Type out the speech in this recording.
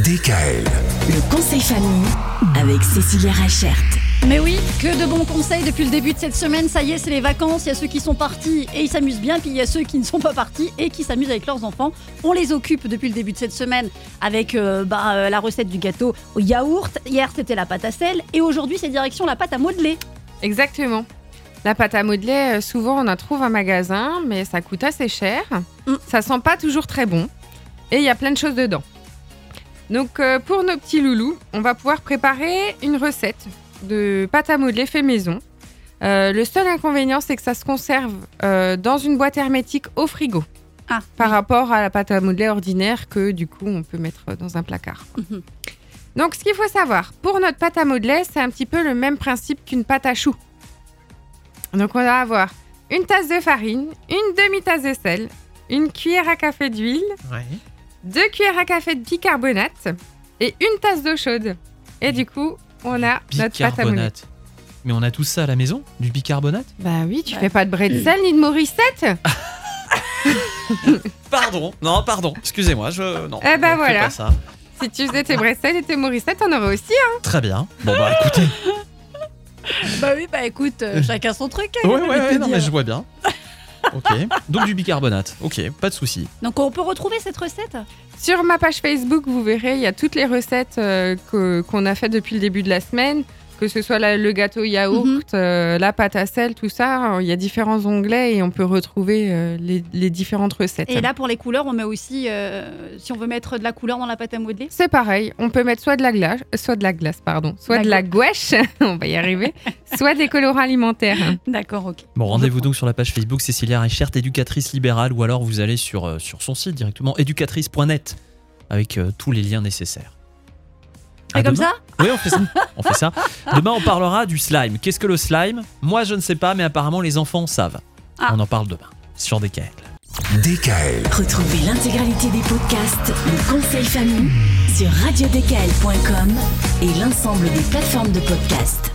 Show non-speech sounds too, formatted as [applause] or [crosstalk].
DKL. Le conseil famille avec Cécilia Rachert. Mais oui, que de bons conseils depuis le début de cette semaine. Ça y est, c'est les vacances. Il y a ceux qui sont partis et ils s'amusent bien, puis il y a ceux qui ne sont pas partis et qui s'amusent avec leurs enfants. On les occupe depuis le début de cette semaine avec euh, bah, euh, la recette du gâteau au yaourt. Hier, c'était la pâte à sel et aujourd'hui, c'est direction la pâte à modeler. Exactement. La pâte à modeler, euh, souvent on en trouve en magasin, mais ça coûte assez cher. Mm. Ça sent pas toujours très bon. Et il y a plein de choses dedans. Donc euh, pour nos petits loulous, on va pouvoir préparer une recette de pâte à modeler fait maison. Euh, le seul inconvénient, c'est que ça se conserve euh, dans une boîte hermétique au frigo. Ah, Par rapport à la pâte à modeler ordinaire que du coup on peut mettre dans un placard. Mhm. Donc ce qu'il faut savoir, pour notre pâte à modeler, c'est un petit peu le même principe qu'une pâte à choux. Donc on va avoir une tasse de farine, une demi-tasse de sel, une cuillère à café d'huile, deux cuillères à café de bicarbonate et une tasse d'eau chaude. Et du coup, on a notre pâte à modeler. Bicarbonate. Mais on a tout ça à la maison Du bicarbonate? Bah oui, tu Ouais. fais pas de bretzel ni de Morissette [laughs] Pardon, non, pardon, excusez-moi, je. Non. Eh ben on fait voilà. pas ça. Si tu faisais tes bretzels et tes Morissette, on aurait aussi. hein. Très bien. Bon, bah écoutez. [laughs] Bah oui, bah écoute, euh, [laughs] chacun son truc. hein, ouais, j'ai ouais, envie de ouais, te non, dire. mais je vois bien. Ok. Donc du bicarbonate. Ok, pas de souci. Donc on peut retrouver cette recette? Sur ma page Facebook, vous verrez, il y a toutes les recettes euh, que- qu'on a faites depuis le début de la semaine, que ce soit la- le gâteau yaourt, Mhm. euh, la pâte à sel, tout ça. Il y a différents onglets et on peut retrouver euh, les, les différentes recettes. Et là, pour les couleurs, on met aussi, euh, si on veut mettre de la couleur dans la pâte à modeler. C'est pareil, on peut mettre soit de la glace, soit de la glace, pardon, soit La de la gouache, [laughs] on va y arriver, [laughs] soit des colorants alimentaires. D'accord, ok. Bon, rendez-vous donc sur la page Facebook Cécilia Reichert, éducatrice libérale, ou alors vous allez sur, euh, sur son site directement, éducatrice.net, avec euh, tous les liens nécessaires. Et À comme demain. ça Oui, on fait ça. On fait ça. Demain, on parlera du slime. Qu'est-ce que le slime Moi, je ne sais pas, mais apparemment, les enfants savent. Ah. On en parle demain sur DKL. DKL. Retrouvez l'intégralité des podcasts Le conseil famille sur radiodkl.com et l'ensemble des plateformes de podcasts.